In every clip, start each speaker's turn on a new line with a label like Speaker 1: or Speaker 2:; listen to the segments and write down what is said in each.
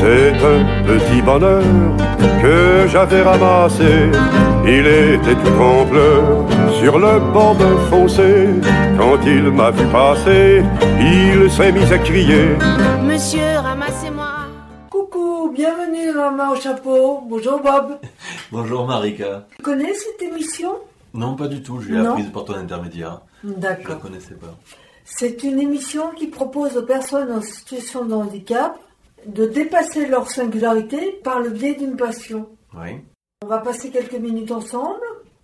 Speaker 1: C'est un petit bonheur que j'avais ramassé. Il était tout en pleurs sur le bord fossé. Quand il m'a vu passer, il s'est mis à crier.
Speaker 2: Monsieur, ramassez-moi.
Speaker 3: Coucou, bienvenue dans la main au chapeau. Bonjour Bob.
Speaker 4: Bonjour Marika.
Speaker 3: Tu connais cette émission?
Speaker 4: Non, pas du tout, je l'ai
Speaker 3: Non.
Speaker 4: apprise par ton intermédiaire. Je la
Speaker 3: D'accord.
Speaker 4: connaissais pas.
Speaker 3: C'est une émission qui propose aux personnes en situation de handicap de dépasser leur singularité par le biais d'une passion.
Speaker 4: Oui.
Speaker 3: On va passer quelques minutes ensemble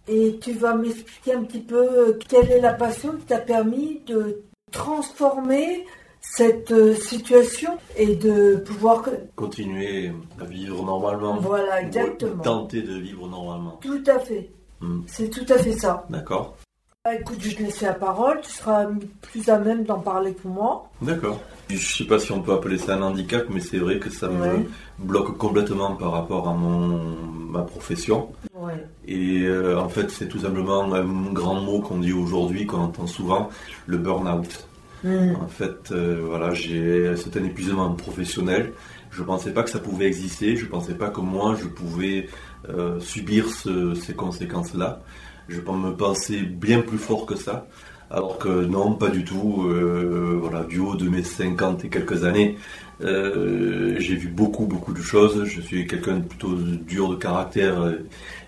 Speaker 3: et tu vas m'expliquer un petit peu euh, quelle est la passion qui t'a permis de transformer cette euh, situation et de pouvoir...
Speaker 4: Continuer à vivre normalement.
Speaker 3: Voilà, exactement.
Speaker 4: Tenter de vivre normalement.
Speaker 3: Tout à fait.
Speaker 4: Hmm.
Speaker 3: C'est tout à fait ça.
Speaker 4: D'accord.
Speaker 3: Ah, écoute, je te laisse la parole, tu seras plus à même d'en parler que moi.
Speaker 4: D'accord. Je sais pas si on peut appeler ça un handicap, mais c'est vrai que ça
Speaker 3: Ouais.
Speaker 4: me bloque complètement par rapport à mon ma profession.
Speaker 3: Ouais.
Speaker 4: Et euh, en fait, c'est tout simplement un grand mot qu'on dit aujourd'hui, qu'on entend souvent, le burn-out.
Speaker 3: Hmm.
Speaker 4: En fait, euh, voilà, j'ai c'est un épuisement professionnel. Je pensais pas que ça pouvait exister. Je pensais pas que moi je pouvais euh, subir ce- ces conséquences-là. Je me pensais bien plus fort que ça. Alors que non, pas du tout. Euh, voilà, du haut de mes 50 et quelques années, euh, j'ai vu beaucoup, beaucoup de choses. Je suis quelqu'un de plutôt dur de caractère, euh,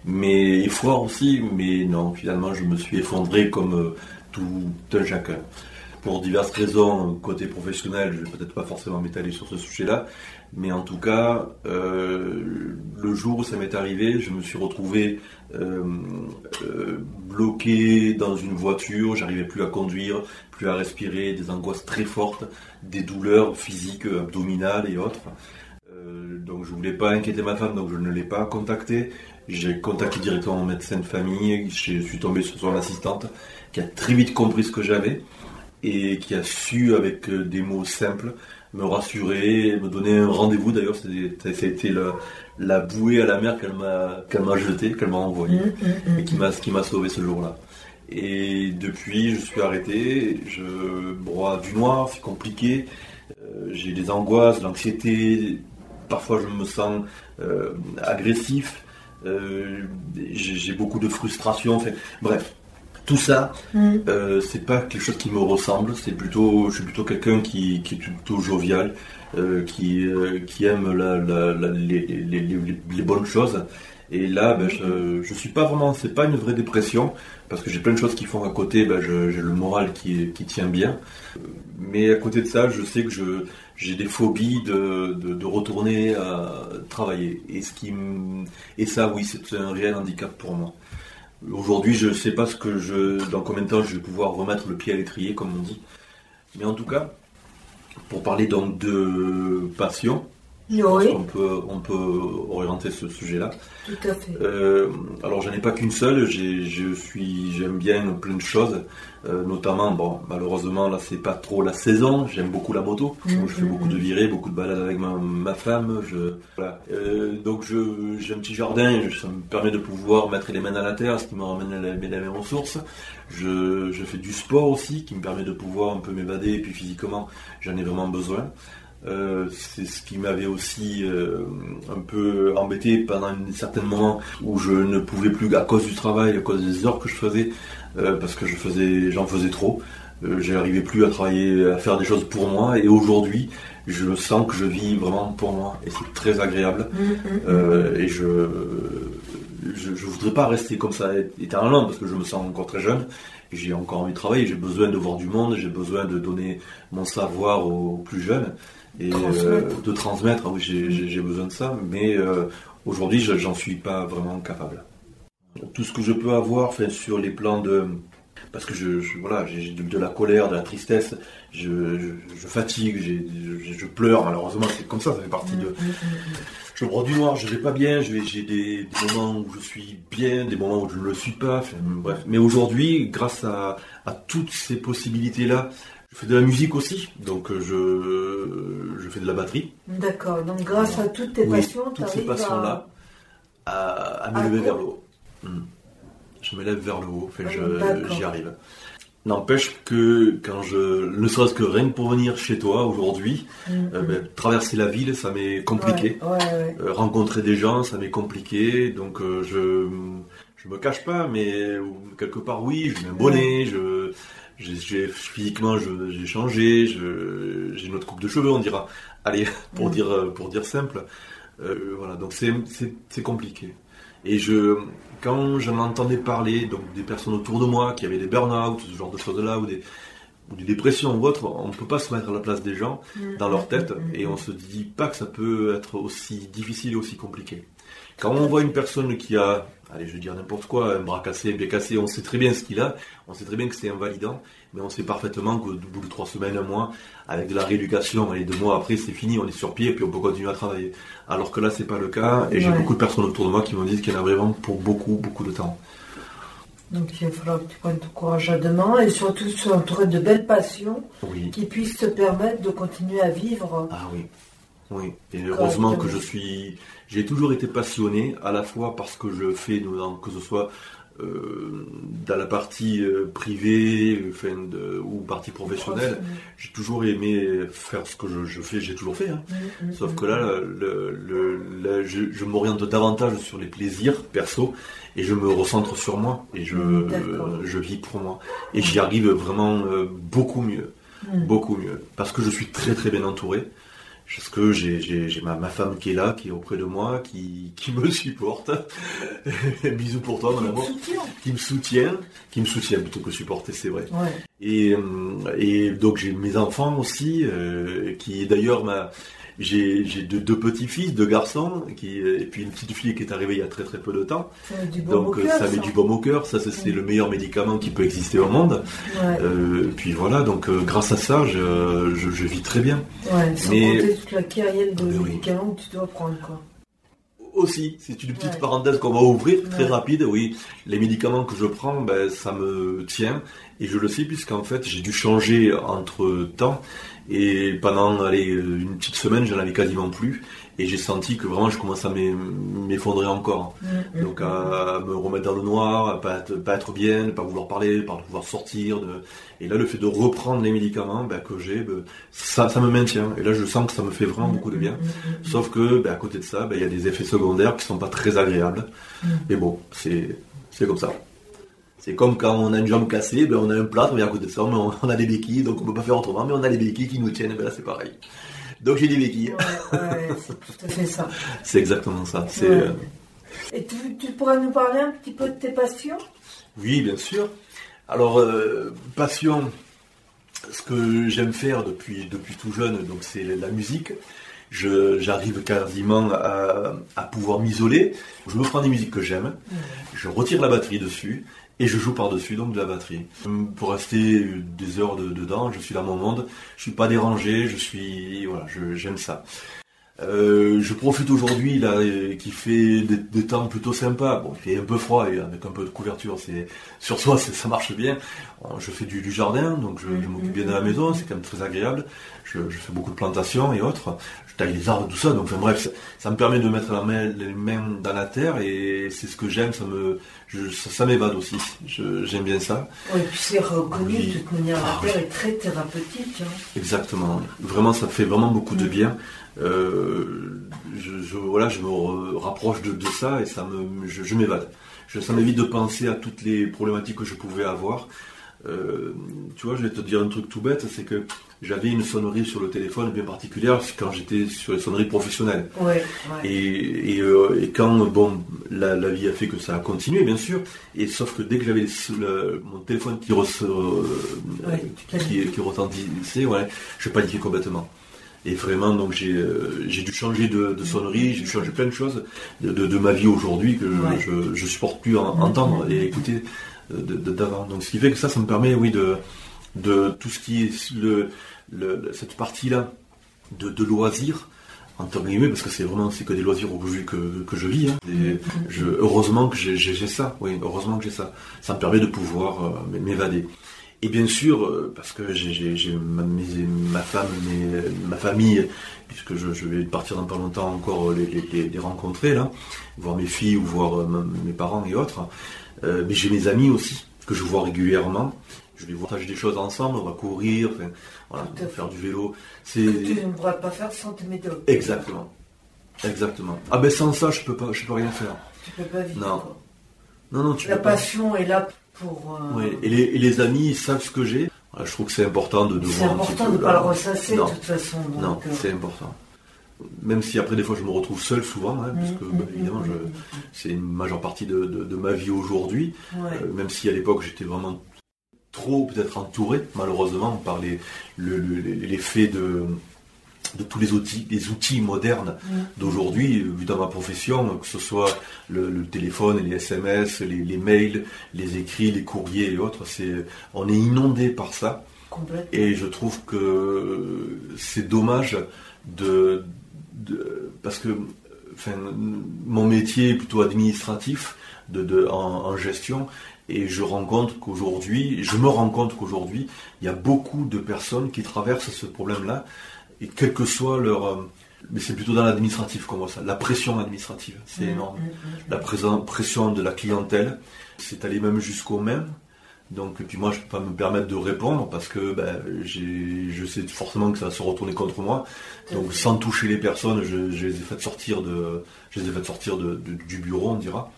Speaker 4: mais fort aussi. Mais non, finalement, je me suis effondré comme tout un chacun pour diverses raisons, côté professionnel, je vais peut-être pas forcément m'étaler sur ce sujet-là, mais en tout cas, euh, le jour où ça m'est arrivé, je me suis retrouvé euh, euh, bloqué dans une voiture, j'arrivais plus à conduire, plus à respirer, des angoisses très fortes, des douleurs physiques, abdominales et autres. Donc je voulais pas inquiéter ma femme, donc je ne l'ai pas contacté. J'ai contacté directement mon médecin de famille, je suis tombé sur son assistante, qui a très vite compris ce que j'avais et qui a su, avec des mots simples, me rassurer, me donner un rendez-vous. D'ailleurs, c'était- ça a été la, la bouée à la mer qu'elle m'a qu'elle m'a jeté, qu'elle m'a envoyé,
Speaker 3: Hmm,
Speaker 4: et qui m'a qui m'a sauvé ce jour-là. Et depuis, je suis arrêté, je broie du noir, c'est compliqué. Euh, J'ai des angoisses, de l'anxiété. Parfois, je me sens euh, agressif. Euh, J'ai j'ai beaucoup de frustration. Enfin, bref, tout ça,
Speaker 3: Hmm.
Speaker 4: euh, c'est pas quelque chose qui me ressemble. C'est plutôt, je suis plutôt quelqu'un qui, qui est plutôt jovial, euh, qui, euh, qui aime la- la- la- les, les- les- les bonnes choses. Et là, ben, je, je suis pas vraiment, c'est pas une vraie dépression parce que j'ai plein de choses qui font à côté. Ben, j'ai le moral qui, qui tient bien, mais à côté de ça, je sais que je j'ai des phobies de, de, de retourner à travailler. Et ce qui et ça, oui, c'est un réel handicap pour moi. Aujourd'hui, je ne sais pas ce que je, dans combien de temps je vais pouvoir remettre le pied à l'étrier, comme on dit. Mais en tout cas, pour parler donc de passion, je pense
Speaker 3: Oui,
Speaker 4: qu'on peut, on peut orienter ce sujet-là.
Speaker 3: tout à fait.
Speaker 4: Euh, alors, j'en ai pas qu'une seule. J'ai, je suis, j'aime bien plein de choses, euh, notamment, bon, malheureusement là, c'est pas trop la saison. J'aime beaucoup la moto. Donc, je fais
Speaker 3: Mhm.
Speaker 4: beaucoup de virées, beaucoup de balades avec ma, ma femme. Je, voilà. Euh, donc, je, j'ai un petit jardin. Ça me permet de pouvoir mettre les mains à la terre, ce qui me ramène la, la main aux sources. Je, je fais du sport aussi, qui me permet de pouvoir un peu m'évader. Et puis physiquement, j'en ai vraiment besoin. Euh, c'est ce qui m'avait aussi euh, un peu embêté pendant un certain moment où je ne pouvais plus à cause du travail, à cause des heures que je faisais, euh, parce que je faisais, j'en faisais trop. J'arrivais plus à travailler, à faire des choses pour moi. Et aujourd'hui, je sens que je vis vraiment pour moi, et c'est très agréable.
Speaker 3: Hmm, hmm,
Speaker 4: Euh, et je, je je voudrais pas rester comme ça éternellement parce que je me sens encore très jeune. J'ai encore envie de travailler. J'ai besoin de voir du monde. J'ai besoin de donner mon savoir aux plus jeunes et
Speaker 3: Transmettre.
Speaker 4: euh, de transmettre. Ah oui, j'ai- besoin de ça. Mais euh, aujourd'hui, je- j'en suis pas vraiment capable. Tout ce que je peux avoir, enfin, sur les plans de parce que je, je- voilà, j'ai de, de la colère, de la tristesse, je, je, je fatigue, je, pleure malheureusement, c'est comme ça, ça fait partie de, je broie du noir, je vais pas bien, j'ai des, des moments où je suis bien, des moments où je ne le suis pas, enfin, bref. Mais aujourd'hui, grâce à, à toutes ces possibilités-là, Je fais de la musique aussi, donc euh, je, je fais de la batterie.
Speaker 3: D'accord, donc grâce à toutes tes
Speaker 4: Oui,
Speaker 3: passions, tu
Speaker 4: toutes ces
Speaker 3: arrives
Speaker 4: passions-là,
Speaker 3: à...
Speaker 4: à, à
Speaker 3: à
Speaker 4: m'élever vers le haut. Hmm. Je m'élève vers le haut, enfin, j'y arrive. N'empêche que quand je, ne serait-ce que rien que pour venir chez toi aujourd'hui,
Speaker 3: Mhm.
Speaker 4: euh, ben, traverser la ville, ça m'est compliqué.
Speaker 3: Ouais, ouais, ouais.
Speaker 4: Euh, rencontrer des gens, ça m'est compliqué. Donc euh, je je me cache pas, mais quelque part oui, je mets un bonnet, je j'ai, physiquement je- j'ai changé, j'ai une autre coupe de cheveux, on dira. Allez, pour
Speaker 3: Mm.
Speaker 4: dire pour dire simple. Euh, voilà, donc c'est, compliqué. Et je quand j'en entendais parler, donc des personnes autour de moi qui avaient des burn-out, ce genre de choses-là, ou des ou des dépressions ou autre, on ne peut pas se mettre à la place des gens dans leur tête et on se dit pas que ça peut être aussi difficile et aussi compliqué. Quand on voit une personne qui a, allez, je vais dire n'importe quoi, un bras cassé, un pied cassé, on sait très bien ce qu'il a, on sait très bien que c'est invalidant, mais on sait parfaitement qu'au bout de trois semaines, un mois, avec de la rééducation, et deux mois après, c'est fini, on est sur pied et puis on peut continuer à travailler. Alors que là, c'est pas le cas, et j'ai beaucoup de personnes autour de moi qui me disent qu'il y en a vraiment pour beaucoup, beaucoup de temps.
Speaker 3: Donc il va falloir que tu prennes ton courage à deux mains et surtout sois entouré de belles passions
Speaker 4: Oui.
Speaker 3: qui puissent te permettre de continuer à vivre.
Speaker 4: Ah oui, oui. Et heureusement que je suis, j'ai toujours été passionné à la fois parce que je fais, que ce soit euh, dans la partie euh, privée, enfin, de- ou partie professionnelle, j'ai toujours aimé faire ce que je, je fais, j'ai toujours fait. hein.
Speaker 3: Mhm,
Speaker 4: Sauf
Speaker 3: mhm.
Speaker 4: que là, le, le- le- je, je m'oriente davantage sur les plaisirs perso et je me recentre sur moi et je,
Speaker 3: Mm,
Speaker 4: je vis pour moi. Et j'y arrive vraiment euh, beaucoup mieux,
Speaker 3: Mm.
Speaker 4: beaucoup mieux, parce que je suis très très bien entouré. Parce que j'ai ma, ma femme qui est là, qui est auprès de moi, qui, qui me supporte. Bisous pour toi, mon amour. Qui me soutient, qui me soutient plutôt que supporter, c'est vrai.
Speaker 3: Ouais.
Speaker 4: Et, euh, et donc j'ai mes enfants aussi, euh, qui d'ailleurs ma j'ai deux, deux petits-fils, deux garçons, qui, et puis une petite fille qui est arrivée il y a très très peu de temps. Donc euh,
Speaker 3: cœur,
Speaker 4: ça met du baume au cœur, ça c'est le meilleur médicament qui peut exister au monde.
Speaker 3: Ouais,
Speaker 4: Euh, et puis voilà, donc euh, grâce à ça, je, je, je vis très bien.
Speaker 3: ouais. Sans
Speaker 4: mais-
Speaker 3: compter toute la kyrielle de
Speaker 4: Mais oui.
Speaker 3: médicaments que tu dois prendre, quoi.
Speaker 4: Aussi, c'est une petite
Speaker 3: Ouais.
Speaker 4: parenthèse qu'on va ouvrir, très
Speaker 3: Ouais.
Speaker 4: rapide, oui. Les médicaments que je prends, ben, ça me tient. Et je le sais puisqu'en fait, j'ai dû changer entre temps. Et pendant allez, une petite semaine, j'en avais quasiment plus. Et j'ai senti que vraiment, je commence à m'e- m'effondrer encore.
Speaker 3: Mhm,
Speaker 4: Donc
Speaker 3: mhm.
Speaker 4: à me remettre dans le noir, à pas être, pas être bien, ne pas vouloir parler, pas pouvoir sortir. de- Et là, le fait de reprendre les médicaments ben, que j'ai, ben, ça, ça me maintient. Et là, je sens que ça me fait vraiment beaucoup de bien. Sauf que, ben, à côté de ça, il y a des effets secondaires qui sont pas très agréables.
Speaker 3: Mm.
Speaker 4: Mais bon, c'est comme ça. C'est comme quand on a une jambe cassée, ben, on a un plâtre, mais à côté de ça, on on a des béquilles, donc on peut pas faire autrement, mais on a des béquilles qui nous tiennent, ben là c'est pareil. Donc j'ai des béquilles.
Speaker 3: Ouais, ouais, c'est tout à fait ça.
Speaker 4: C'est exactement ça. C'est
Speaker 3: Ouais.
Speaker 4: euh,
Speaker 3: Et tu, tu pourrais nous parler un petit peu de tes passions?
Speaker 4: Oui, bien sûr. Alors, euh, passion, ce que j'aime faire depuis, depuis tout jeune, donc c'est la musique. Je- J'arrive quasiment à, à pouvoir m'isoler. Je me prends des musiques que j'aime, je retire la batterie dessus et je joue par-dessus donc de la batterie. Pour rester des heures de- dedans, je suis dans mon monde, je suis pas dérangé, je suis voilà, j'aime ça. Euh, je profite aujourd'hui là euh, qui fait des, des temps plutôt sympas. Bon, il fait un peu froid et avec un peu de couverture, c'est sur soi ça marche bien. Euh, Je fais du, du jardin, donc je, je m'occupe bien de la maison, c'est quand même très agréable. Je, je fais beaucoup de plantations et autres. Je taille les arbres, tout ça. Donc enfin, bref, ça, ça me permet de mettre la main, les mains dans la terre et c'est ce que j'aime. Ça me, je, ça, ça m'évade aussi. J'aime bien ça.
Speaker 3: Oui, puis c'est reconnu de toute manière.
Speaker 4: Ah,
Speaker 3: La terre est très thérapeutique. hein.
Speaker 4: Exactement. Vraiment, ça fait vraiment beaucoup de bien. Euh, je, je- voilà, je me rapproche de, de ça et ça me, je, je m'évade. Ça m'évite de penser à toutes les problématiques que je pouvais avoir. Euh, tu vois, je vais te dire un truc tout bête, c'est que j'avais une sonnerie sur le téléphone bien particulière quand j'étais sur les sonneries professionnelles.
Speaker 3: Ouais, ouais.
Speaker 4: Et, et, euh, et quand bon, la, la vie a fait que ça a continué, bien sûr. Et sauf que dès que j'avais mon téléphone qui,
Speaker 3: Ouais,
Speaker 4: qui, qui retentissait, ouais, je paniquais complètement. Et vraiment, donc j'ai euh, dû changer de, de sonnerie, j'ai dû changer plein de choses de, de- de ma vie aujourd'hui que
Speaker 3: Ouais.
Speaker 4: je, je supporte plus en- entendre et écouter euh, d'avant. Donc ce qui fait que ça, ça me permet, oui, de, de tout ce qui est le, le- cette partie-là de, de loisirs entre guillemets parce que c'est vraiment c'est que des loisirs aujourd'hui que, que je vis hein. Et je, heureusement que j'ai ça oui heureusement que j'ai ça ça me permet de pouvoir euh, m'évader Et bien sûr, euh, parce que j'ai ma, ma, femme, mes, ma famille, puisque je, je, vais partir dans pas longtemps encore les, les, les, rencontrer, là, voir mes filles ou voir euh, mes parents et autres. Euh, mais j'ai mes amis aussi, que je vois régulièrement. Je vais partager des choses ensemble, on va courir, enfin, voilà, faire du vélo.
Speaker 3: Que tu ne pourrais pas faire sans tes méthodes.
Speaker 4: Exactement. Exactement. Ah ben sans ça, je peux pas, je peux rien faire.
Speaker 3: Tu peux pas vivre.
Speaker 4: Non. Non, non,
Speaker 3: tu La passion est là pour.
Speaker 4: Euh, oui. Et, les, et, les, amis, ils savent ce que j'ai. je trouve que c'est important de, de
Speaker 3: C'est important de ne pas le ressasser de toute façon.
Speaker 4: non, euh. c'est important. Même si après des fois je me retrouve seul souvent, hein, parce que mmh, bah, mmh, évidemment mmh, c'est une majeure partie de, de, ma vie aujourd'hui. Euh, même si à l'époque j'étais vraiment trop peut-être entouré malheureusement par les, l'effet de de tous les outils, les outils modernes d'aujourd'hui, vu dans ma profession, que ce soit le, téléphone, les SMS, les, mails, les écrits, les courriers et autres, c'est, on est inondé par ça. Et je trouve que c'est dommage de, parce que enfin, mon métier est plutôt administratif de, en, gestion et je rends compte qu'aujourd'hui, je me rends compte qu'aujourd'hui, il y a beaucoup de personnes qui traversent ce problème-là et quel que soit leur... Euh, mais c'est plutôt dans l'administratif qu'on voit ça. La pression administrative, c'est mmh, énorme. Mmh, mmh, la pression de la clientèle, c'est allé même jusqu'au même. Donc, et puis moi, je ne peux pas me permettre de répondre parce que ben, je sais forcément que ça va se retourner contre moi. Donc, sans toucher les personnes, je, les ai fait sortir, de, je les ai fait sortir de, du bureau, on dira.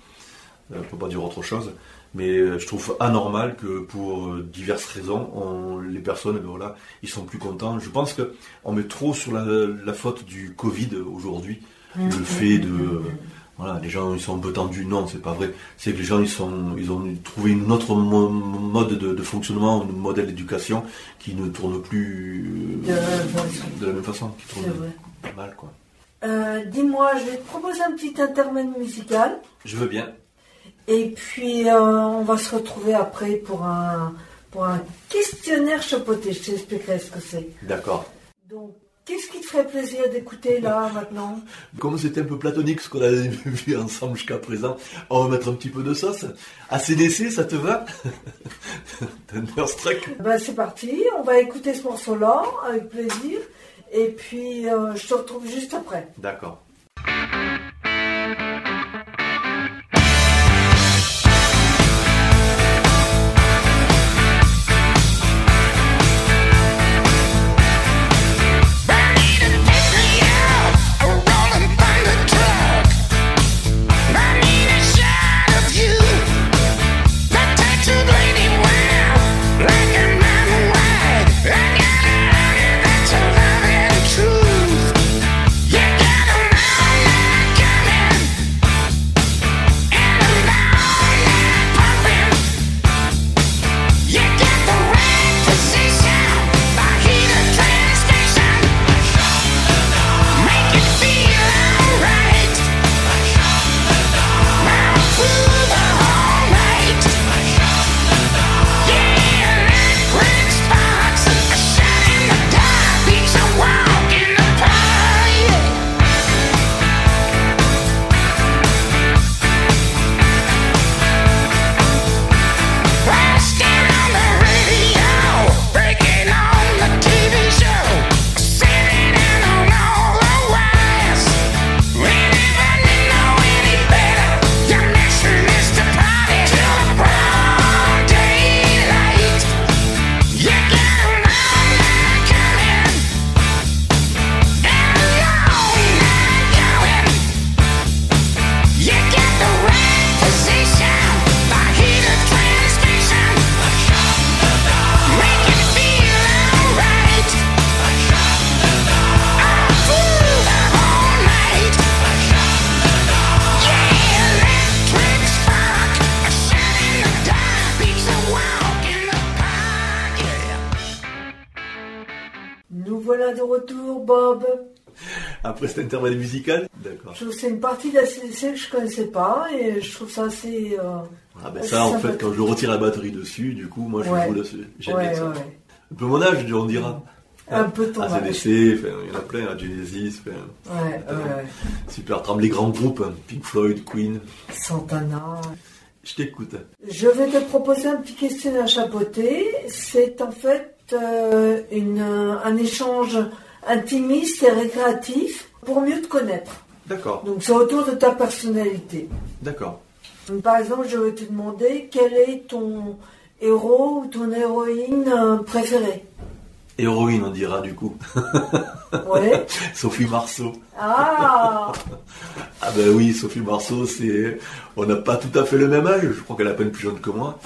Speaker 4: On ne peut pas dire autre chose. Mais euh, je trouve anormal que pour euh, diverses raisons, les personnes, ben voilà, ils sont plus contents. Je pense qu'on met trop sur la, faute du Covid aujourd'hui, mmh, le fait de mmh, voilà, les gens ils sont un peu tendus. Non, c'est pas vrai. C'est que les gens ils sont, ils ont trouvé une autre mode de, fonctionnement, un modèle d'éducation qui ne tourne plus de la même façon, qui tourne pas mal quoi.
Speaker 3: Euh, dis-moi, je vais te proposer un petit intermède musical.
Speaker 4: Je veux bien.
Speaker 3: Et puis, euh, on va se retrouver après pour un, pour un questionnaire chapeauté. Je t'expliquerai ce que c'est.
Speaker 4: D'accord.
Speaker 3: Donc, qu'est-ce qui te ferait plaisir d'écouter là, maintenant?
Speaker 4: Comme c'était un peu platonique ce qu'on a vu ensemble jusqu'à présent, on va mettre un petit peu de sauce. ACDC, ça te va? Thunderstruck
Speaker 3: ben, C'est parti, on va écouter ce morceau-là avec plaisir. Et puis, euh, je te retrouve juste après.
Speaker 4: D'accord. Après cet intervalle musical
Speaker 3: D'accord. C'est une partie de la CDC que je connaissais pas et je trouve ça assez. Euh,
Speaker 4: ah ben ça, en fait, quand je retire la batterie dessus, du coup, moi je joue dessus. J'aime ouais, ça. Un peu mon âge, on dira.
Speaker 3: Un peu ton
Speaker 4: ACDC, il y en a plein, Genesis,
Speaker 3: ouais, ouais,
Speaker 4: super, tremble les grands groupes, hein, Pink Floyd, Queen.
Speaker 3: Santana.
Speaker 4: Je t'écoute.
Speaker 3: Je vais te proposer un petit questionnaire chapeauté. C'est en fait euh, une, un échange intimiste et récréatif pour mieux te connaître.
Speaker 4: D'accord,
Speaker 3: Donc c'est autour de ta personnalité.
Speaker 4: d'accord.
Speaker 3: Par exemple, je vais te demander quel est ton héros ou ton héroïne euh, préférée.
Speaker 4: Héroïne, on dira du coup.
Speaker 3: Ouais.
Speaker 4: Sophie Marceau.
Speaker 3: Ah
Speaker 4: Ah ben oui, Sophie Marceau, c'est, on n'a pas tout à fait le même âge. Je crois qu'elle est à peine plus jeune que moi,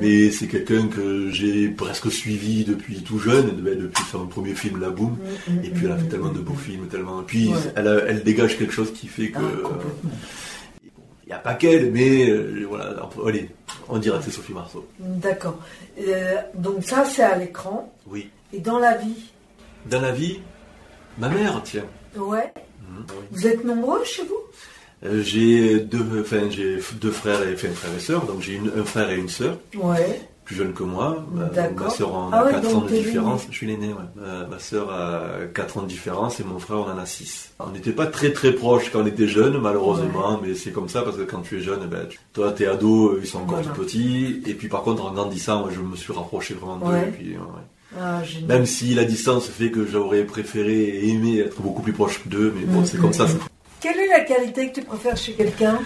Speaker 4: mais c'est quelqu'un que j'ai presque suivi depuis tout jeune, ben, depuis son premier film La Boom. Et puis elle a fait tellement de beaux films, tellement. Et puis
Speaker 3: Ouais.
Speaker 4: elle, a- elle dégage quelque chose qui fait que.
Speaker 3: Ah.
Speaker 4: Il n'y a pas qu'elle, mais euh, voilà. Allez, on dira que c'est Sophie Marceau.
Speaker 3: D'accord. Euh, donc ça, c'est à l'écran.
Speaker 4: Oui.
Speaker 3: Et dans la vie
Speaker 4: Dans la vie, ma mère, tiens.
Speaker 3: Ouais.
Speaker 4: Mhm.
Speaker 3: Vous êtes nombreux chez vous?
Speaker 4: Euh, j'ai deux, enfin, j'ai deux frères et enfin, frères et sœurs, donc j'ai un frère et une sœur.
Speaker 3: Ouais.
Speaker 4: plus jeune que moi. Ma,
Speaker 3: D'accord.
Speaker 4: ma soeur en
Speaker 3: Ah
Speaker 4: a
Speaker 3: ouais,
Speaker 4: 4
Speaker 3: donc
Speaker 4: ans de différence. Je suis l'aîné, ouais. Ma, ma soeur a 4 ans de différence et mon frère on en a 6. On n'était pas très très proches quand on était jeune, malheureusement, mais c'est comme ça parce que quand tu es jeune, ben, tu- toi t'es ado, ils sont encore
Speaker 3: Voilà.
Speaker 4: tout petits. Et puis par contre, en grandissant, moi, je me suis rapproché vraiment d'eux. Et puis.
Speaker 3: Ah.
Speaker 4: Même si la distance fait que j'aurais préféré et aimé être beaucoup plus proche d'eux, mais bon, c'est comme ça.
Speaker 3: Quelle est la qualité que tu préfères chez quelqu'un?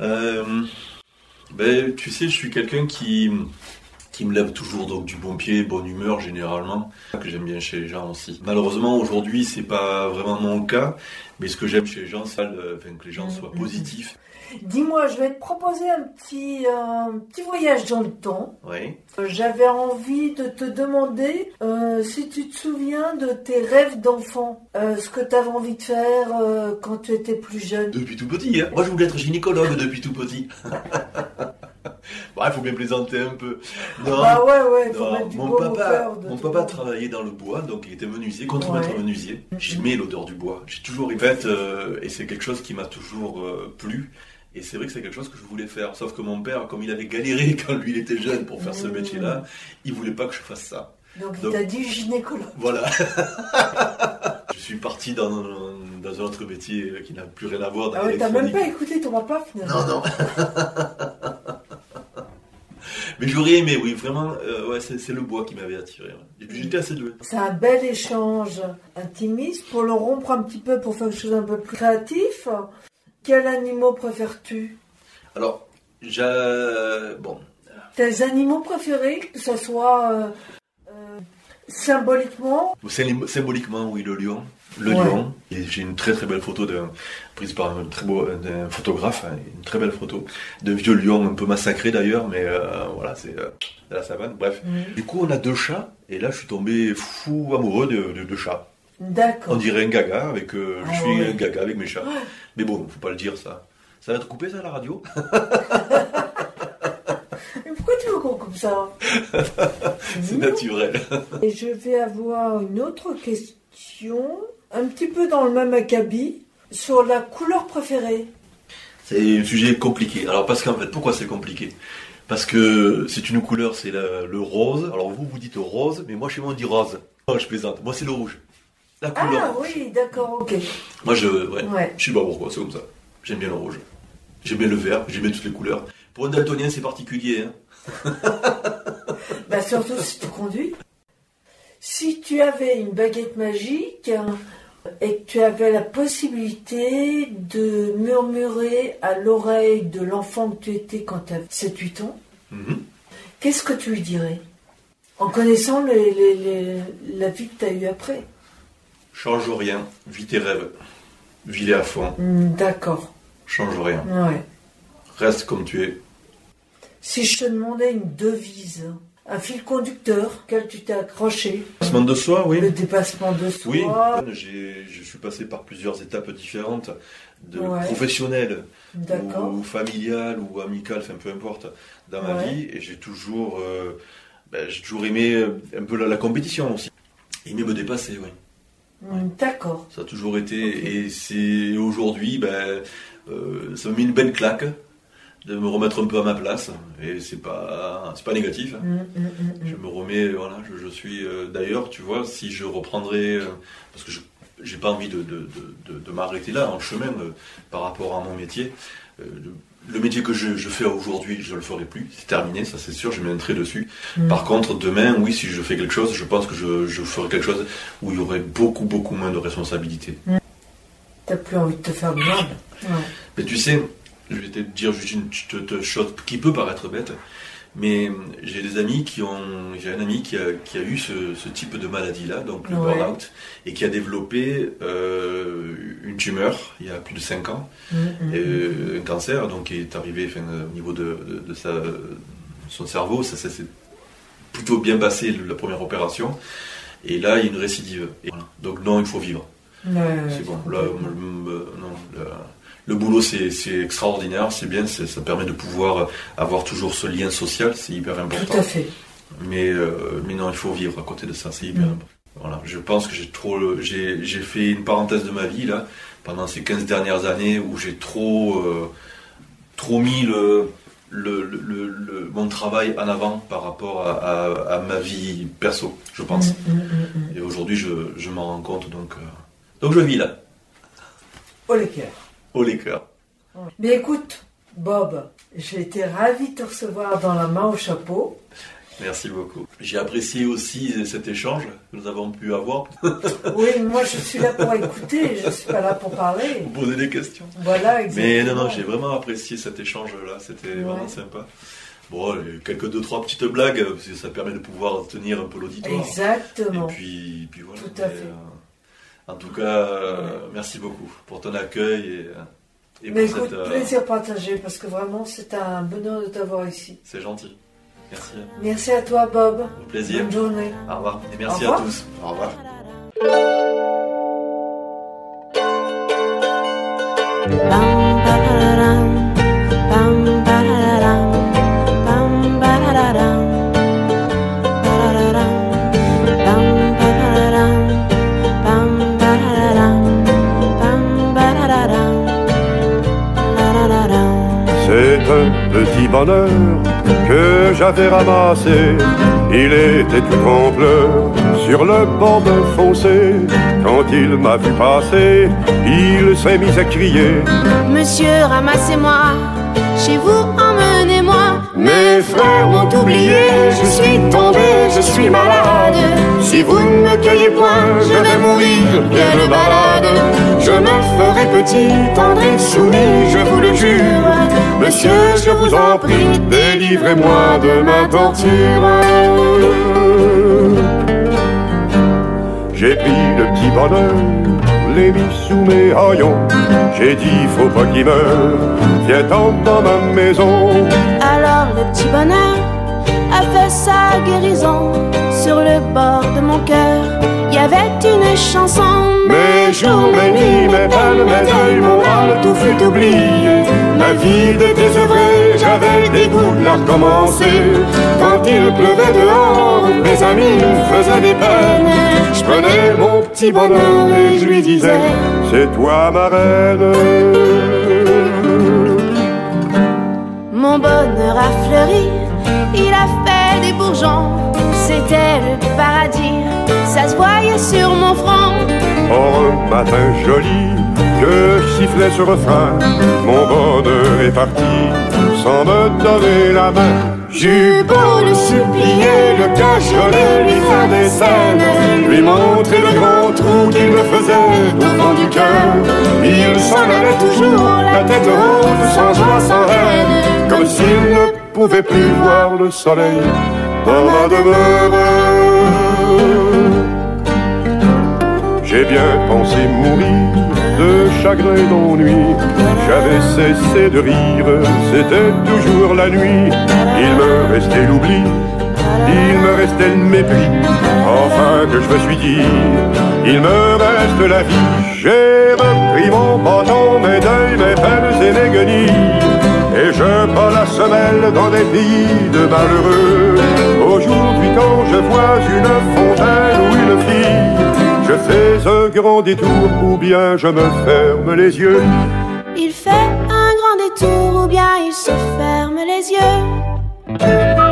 Speaker 4: Euh, ben, tu sais, je suis quelqu'un qui, qui me lève toujours donc du bon pied, bonne humeur généralement, que j'aime bien chez les gens aussi. Malheureusement, aujourd'hui, c'est pas vraiment mon cas, mais ce que j'aime chez les gens, c'est que les gens soient
Speaker 3: Mhm.
Speaker 4: positifs.
Speaker 3: Dis-moi, je vais te proposer un petit, un petit voyage dans le temps.
Speaker 4: Oui.
Speaker 3: Euh, J'avais envie de te demander euh, si tu te souviens de tes rêves d'enfant, euh, ce que tu avais envie de faire euh, quand tu étais plus jeune.
Speaker 4: Depuis tout petit, hein. Moi, je voulais être gynécologue depuis tout petit. bon, il faut bien plaisanter un peu. Non.
Speaker 3: Bah ouais, ouais, faut
Speaker 4: Non,
Speaker 3: du
Speaker 4: mon
Speaker 3: beau
Speaker 4: papa,
Speaker 3: de
Speaker 4: mon papa travaillait dans le bois, donc il était menuisier, contre
Speaker 3: Ouais.
Speaker 4: menuisier. J'aimais l'odeur du bois. J'ai toujours en fait, euh, et c'est quelque chose qui m'a toujours euh, plu. Et c'est vrai que c'est quelque chose que je voulais faire. Sauf que mon père, comme il avait galéré quand lui il était jeune pour faire ce
Speaker 3: Mmh.
Speaker 4: métier-là, il voulait pas que je fasse ça.
Speaker 3: Donc il
Speaker 4: Donc-
Speaker 3: t'a dit gynécologue.
Speaker 4: Voilà. je suis parti dans, dans un autre métier qui n'a plus rien à voir. dans
Speaker 3: Ah ouais, t'as même pas écouté ton papa finalement.
Speaker 4: Non, non. Mais j'aurais aimé, oui, vraiment, euh, ouais, c'est c'est le bois qui m'avait attiré. ouais. Et puis j'étais assez doué.
Speaker 3: C'est un bel échange intimiste. Pour le rompre un petit peu, pour faire quelque chose un peu plus créatif, quel animaux préfères-tu?
Speaker 4: Alors, j'ai. Bon,
Speaker 3: Tes animaux préférés, que ce soit euh, euh, symboliquement?
Speaker 4: Sym- symboliquement, oui, le lion. Le
Speaker 3: Ouais.
Speaker 4: lion. Et j'ai une très très belle photo prise par un très beau photographe, hein, une très belle photo d'un vieux lion, un peu massacré d'ailleurs, mais euh, voilà, c'est de la savane. Bref. Du coup, on a deux chats, et là, je suis tombé fou amoureux de, de deux chats. On
Speaker 3: D'accord.
Speaker 4: dirait un gaga avec. euh, je
Speaker 3: Ah
Speaker 4: suis un gaga avec mes chats. Mais bon, faut pas le dire ça. Ça va être coupé ça à la radio
Speaker 3: Mais pourquoi tu veux qu'on coupe ça
Speaker 4: C'est naturel.
Speaker 3: Et je vais avoir une autre question, un petit peu dans le même acabit, sur la couleur préférée.
Speaker 4: C'est un sujet compliqué. Alors parce qu'en fait, pourquoi c'est compliqué? Parce que c'est une couleur, c'est la- le rose. Alors vous, vous dites rose, mais moi chez moi on dit rose. Non, je plaisante. Moi c'est le rouge. La couleur
Speaker 3: Ah
Speaker 4: rouge.
Speaker 3: oui, d'accord, ok.
Speaker 4: Moi je, ouais,
Speaker 3: Ouais.
Speaker 4: je sais pas pourquoi, c'est comme ça. J'aime bien le rouge. J'aime bien le vert, j'aime bien toutes les couleurs. Pour un daltonien, c'est particulier. Hein.
Speaker 3: Bah surtout si tu conduis. Si tu avais une baguette magique hein, et que tu avais la possibilité de murmurer à l'oreille de l'enfant que tu étais quand tu avais 7-8 ans,
Speaker 4: Mhm.
Speaker 3: qu'est-ce que tu lui dirais? En connaissant les- les- les- la vie que tu as eue après.
Speaker 4: Change rien, vis tes rêves. Vis-les à fond,
Speaker 3: D'accord.
Speaker 4: change rien.
Speaker 3: Ouais.
Speaker 4: Reste comme tu es.
Speaker 3: Si je te demandais une devise, un fil conducteur auquel tu t'es accroché,
Speaker 4: Semaine de soi, oui.
Speaker 3: le dépassement de soi,
Speaker 4: Oui, j'ai- je suis passé par plusieurs étapes différentes, de
Speaker 3: Ouais.
Speaker 4: professionnelles
Speaker 3: d'accord.
Speaker 4: ou familiales ou amicales, enfin peu importe, dans ma
Speaker 3: Ouais.
Speaker 4: vie, et j'ai toujours, euh, ben, j'ai toujours aimé euh, un peu la, la compétition aussi. Aimer me dépasser, oui.
Speaker 3: D'accord.
Speaker 4: Ça a toujours été, et c'est aujourd'hui, ben, euh, ça me met une belle claque de me remettre un peu à ma place, et c'est pas, c'est pas négatif. hein.
Speaker 3: Hmm, hmm, hmm,
Speaker 4: Je me remets, voilà, je, je suis. euh, D'ailleurs, tu vois, si je reprendrais. euh, parce que je j'ai pas envie de, de, de, de- m'arrêter là, en chemin, par rapport à mon métier. Le métier que je, fais aujourd'hui, je ne le ferai plus. C'est terminé, ça c'est sûr, je trait dessus. Mm. Par contre, demain, oui, si je fais quelque chose, je pense que je, ferai quelque chose où il y aurait beaucoup, beaucoup moins de responsabilités.
Speaker 3: Tu mm. T'as plus envie de te faire du mal.
Speaker 4: Mais tu sais, je vais te dire juste une chose qui peut paraître bête, mais j'ai des amis qui ont. J'ai un ami qui a, qui a eu ce, type de maladie-là, donc le burn-out, et qui a développé euh, une tumeur il y a plus de 5 ans, mm, mm, mm. un cancer, donc qui est arrivé au niveau de, de, sa, son cerveau. Ça, s'est plutôt bien passé la première opération, et là il y a une récidive. Donc non, il faut vivre. c'est bon. Là, non, le boulot c'est extraordinaire, c'est bien, ça permet de pouvoir avoir toujours ce lien social, c'est hyper important.
Speaker 3: Tout à fait.
Speaker 4: Mais, euh, mais non, il faut vivre à côté de ça, c'est hyper mm. important. Voilà, je pense que j'ai trop, j'ai fait une parenthèse de ma vie là, pendant ces 15 dernières années où j'ai trop, euh, trop mis le, le, mon travail en avant par rapport à, ma vie perso, je pense. Mm, mm, Et aujourd'hui, je, je m'en rends compte, donc, euh, donc je vis là.
Speaker 3: Cœurs
Speaker 4: au liqueur.
Speaker 3: Mais écoute, Bob, j'ai été ravi de te recevoir dans la main au chapeau.
Speaker 4: Merci beaucoup. J'ai apprécié aussi cet échange que nous avons pu avoir.
Speaker 3: oui, moi je suis là pour écouter, je ne suis pas là pour parler.
Speaker 4: Poser des questions.
Speaker 3: Voilà, exactement.
Speaker 4: Mais non, non, j'ai vraiment apprécié cet échange-là, c'était vraiment sympa. Bon, quelques deux, trois petites blagues, parce que ça permet de pouvoir tenir un peu l'auditoire.
Speaker 3: Exactement.
Speaker 4: Et puis, puis voilà.
Speaker 3: Tout à fait. Euh,
Speaker 4: en tout cas, euh, merci beaucoup pour ton accueil
Speaker 3: et, et Mais écoute, euh, plaisir partagé parce que vraiment c'est un bonheur de t'avoir ici.
Speaker 4: C'est gentil. Merci.
Speaker 3: Merci à toi, Bob.
Speaker 4: Au plaisir.
Speaker 3: Bonne journée.
Speaker 4: Au revoir. Et merci à tous. Au revoir.
Speaker 1: Petit bonheur que j'avais ramassé. Il était tout en pleurs sur le bord d'un foncé. Quand il m'a vu passer, il s'est mis à crier
Speaker 2: Monsieur, ramassez-moi, chez vous, emmenez-moi.
Speaker 1: Mes frères m'ont oublié, je suis tombé, je suis malade. Si vous ne me cueillez point, je vais mourir, quelle balade. Je me ferai petit, tendre et soumis, je vous le jure. Monsieur, je vous en prie, délivrez-moi de ma torture. J'ai pris le petit bonheur, l'ai mis sous mes haillons. J'ai dit, faut pas qu'il meure, viens-t'en dans ma maison.
Speaker 2: Alors le petit bonheur a fait sa guérison sur le bord de mon cœur. Il y avait une chanson.
Speaker 1: Mes jours, mes nuits, mes peines, mes deuils, mon tout fut oublié. Ma vie de désœuvré, j'avais des goûts de la recommencer. Quand il pleuvait dehors, mes amis me faisaient des peines. Je prenais mon petit bonheur et je lui disais, c'est toi ma reine.
Speaker 2: Mon bonheur a fleuri, il a fait des bourgeons, c'était le paradis, ça se voyait sur mon front.
Speaker 1: Oh, matin joli, que sifflait ce refrain, mon bonheur est parti, sans me donner la main. J'eus beau le supplier, le cajoler, lui faire des scènes, lui montrer le grand trou qu'il me faisait au fond du cœur. Il s'en allait toujours, la tête haute, sans joie, sans comme s'il ne pouvait plus voir le soleil dans ma demeure. J'ai bien pensé mourir de chagrin d'ennui. J'avais cessé de rire, c'était toujours la nuit. Il me restait l'oubli, il me restait le mépris. Enfin que je me suis dit, il me reste la vie. J'ai repris mon bâton, mes deuils, mes peines et mes guenilles. Et je bats la semelle dans des pays de malheureux. Aujourd'hui quand je vois une fontaine ou une fille, je fais un grand détour ou bien je me ferme les yeux.
Speaker 2: Il fait un grand détour ou bien il se ferme les yeux.